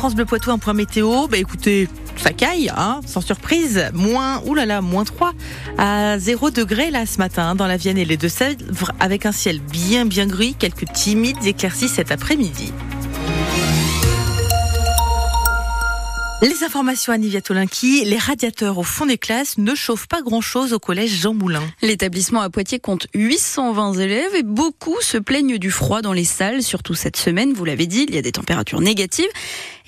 France Bleu Poitou, un point météo. Bah écoutez, ça caille, hein, sans surprise. Moins, oulala, moins 3 à 0 degré là ce matin dans la Vienne et les Deux-Sèvres, avec un ciel bien bien gris, quelques timides éclaircies cet après-midi. Les informations à Nivia Tolinki, les radiateurs au fond des classes ne chauffent pas grand-chose au collège Jean Moulin. L'établissement à Poitiers compte 820 élèves et beaucoup se plaignent du froid dans les salles, surtout cette semaine, vous l'avez dit, il y a des températures négatives.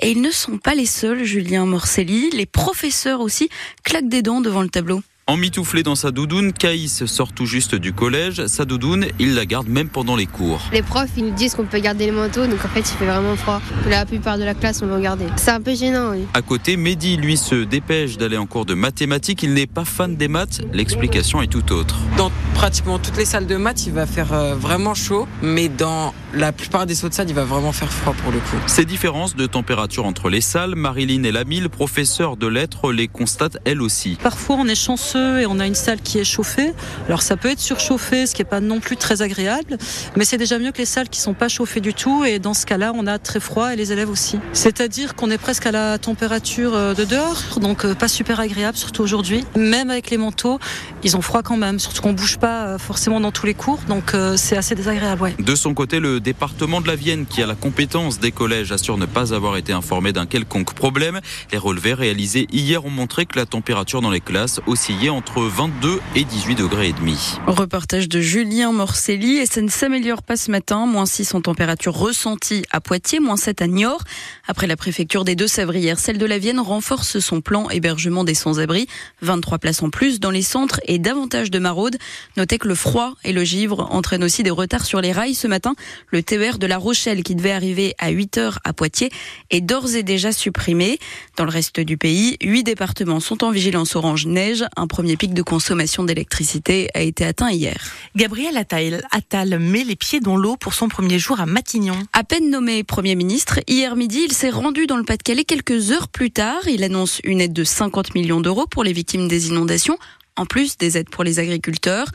Et ils ne sont pas les seuls, Julien Morcelli, les professeurs aussi claquent des dents devant le tableau. Emmitouflé dans sa doudoune, Caïs sort tout juste du collège. Sa doudoune, il la garde même pendant les cours. Les profs, ils nous disent qu'on peut garder les manteaux, donc en fait, il fait vraiment froid. La plupart de la classe, on va garder. C'est un peu gênant, oui. À côté, Mehdi, lui, se dépêche d'aller en cours de mathématiques. Il n'est pas fan des maths. L'explication est tout autre. Dans pratiquement toutes les salles de maths, il va faire euh, vraiment chaud, mais dans la plupart des autres salles, il va vraiment faire froid pour le coup. Ces différences de température entre les salles, Marilyn et Lamille, professeur de lettres, les constatent elle aussi. Parfois, on est chanceux et on a une salle qui est chauffée. Alors ça peut être surchauffé, ce qui n'est pas non plus très agréable, mais c'est déjà mieux que les salles qui sont pas chauffées du tout. Et dans ce cas-là, on a très froid et les élèves aussi. C'est-à-dire qu'on est presque à la température euh, de dehors, donc euh, pas super agréable, surtout aujourd'hui. Même avec les manteaux, ils ont froid quand même, surtout qu'on bouge pas euh, forcément dans tous les cours, donc c'est assez désagréable. De son côté, le département de la Vienne, qui a la compétence des collèges, assure ne pas avoir été informé d'un quelconque problème. Les relevés réalisés hier ont montré que la température dans les classes oscillait entre 22 et 18 degrés et demi. Reportage de Julien Morcelli et ça ne s'améliore pas ce matin. Moins 6 en température ressentie à Poitiers, moins 7 à Niort. Après la préfecture des Deux-Sèvres hier, celle de la Vienne renforce son plan hébergement des sans-abri. 23 places en plus dans les centres et davantage de maraudes. Notez que le froid et le givre entraînent aussi des retards sur les rails ce matin. Le TER de La Rochelle qui devait arriver à 8 heures à Poitiers est d'ores et déjà supprimé. Dans le reste du pays, 8 départements sont en vigilance orange neige. Premier pic de consommation d'électricité a été atteint hier. Gabriel Attal, Attal met les pieds dans l'eau pour son premier jour à Matignon. À peine nommé Premier ministre, hier midi, il s'est rendu dans le Pas-de-Calais quelques heures plus tard. Il annonce une aide de 50 millions d'euros pour les victimes des inondations en plus des aides pour les agriculteurs.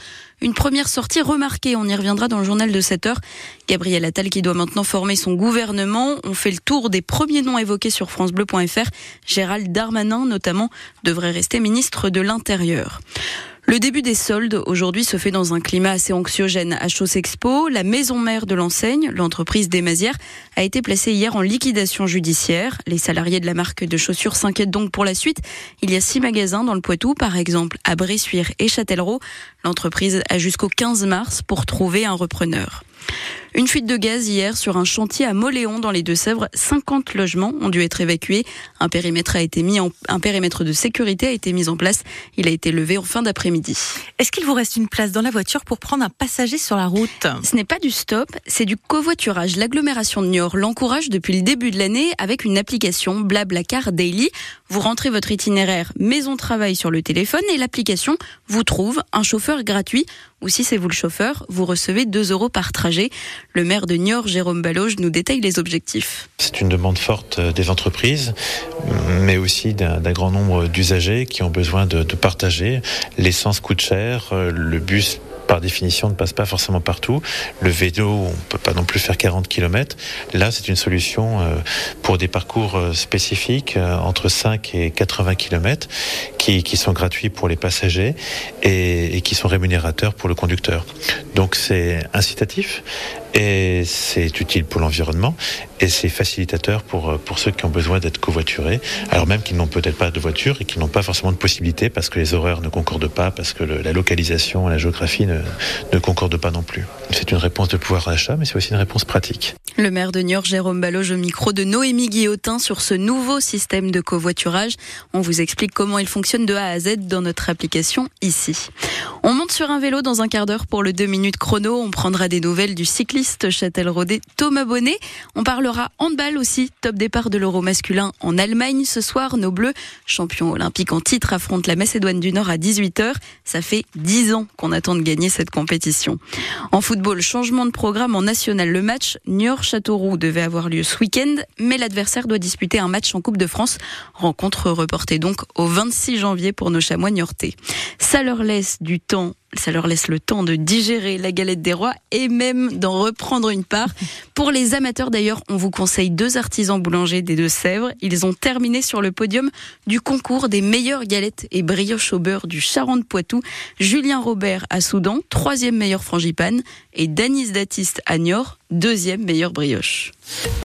Une première sortie remarquée, on y reviendra dans le journal de 7 heures. Gabriel Attal qui doit maintenant former son gouvernement. On fait le tour des premiers noms évoqués sur francebleu.fr. Gérald Darmanin notamment devrait rester ministre de l'Intérieur. Le début des soldes aujourd'hui se fait dans un climat assez anxiogène. À Expo, la maison mère de l'enseigne, l'entreprise des Mazières, a été placée hier en liquidation judiciaire. Les salariés de la marque de chaussures s'inquiètent donc pour la suite. Il y a six magasins dans le Poitou, par exemple à Bressuire et Châtellerault. L'entreprise a jusqu'au 15 mars pour trouver un repreneur. Une fuite de gaz hier sur un chantier à Moléon dans les Deux-Sèvres. 50 logements ont dû être évacués. Un périmètre a été mis en, un périmètre de sécurité a été mis en place. Il a été levé en fin d'après-midi. Est-ce qu'il vous reste une place dans la voiture pour prendre un passager sur la route? Ce n'est pas du stop, c'est du covoiturage. L'agglomération de Niort l'encourage depuis le début de l'année avec une application Blablacar Daily. Vous rentrez votre itinéraire maison-travail sur le téléphone et l'application vous trouve un chauffeur gratuit ou si c'est vous le chauffeur, vous recevez 2 euros par trajet. Le maire de Niort, Jérôme Baloge, nous détaille les objectifs. C'est une demande forte des entreprises, mais aussi d'un grand nombre d'usagers qui ont besoin de, partager. L'essence coûte cher, le bus par définition, ne passe pas forcément partout. Le vélo, on peut pas non plus faire 40 km. Là, c'est une solution pour des parcours spécifiques entre 5 et 80 km qui, sont gratuits pour les passagers et qui sont rémunérateurs pour le conducteur. Donc c'est incitatif et c'est utile pour l'environnement et c'est facilitateur pour, pour ceux qui ont besoin d'être covoiturés, alors même qu'ils n'ont peut-être pas de voiture et qu'ils n'ont pas forcément de possibilité parce que les horaires ne concordent pas, parce que le, la localisation, la géographie ne, ne concordent pas non plus. C'est une réponse de pouvoir d'achat, mais c'est aussi une réponse pratique. Le maire de Niort, Jérôme Baloge, au micro de Noémie Guillotin sur ce nouveau système de covoiturage. On vous explique comment il fonctionne de A à Z dans notre application ici. On monte sur un vélo dans un quart d'heure pour le 2 minutes chrono. On prendra des nouvelles du cycliste Châtel-Rodé Thomas Bonnet. On parlera handball aussi. Top départ de l'euro masculin en Allemagne ce soir. Nos Bleus, champions olympiques en titre, affrontent la Macédoine du Nord à 18h. Ça fait 10 ans qu'on attend de gagner cette compétition. En football, changement de programme en national. Le match Niort-Châteauroux devait avoir lieu ce week-end, mais l'adversaire doit disputer un match en Coupe de France. Rencontre reportée donc au 26 janvier pour nos chamois niortais. Ça leur laisse du temps Ça leur laisse le temps de digérer la galette des rois et même d'en reprendre une part. Pour les amateurs d'ailleurs, on vous conseille deux artisans boulangers des Deux-Sèvres. Ils ont terminé sur le podium du concours des meilleures galettes et brioches au beurre du Charente-Poitou. Julien Robert à Soudan, troisième meilleur frangipane, et Danis Datiste à Niort, deuxième meilleure brioche.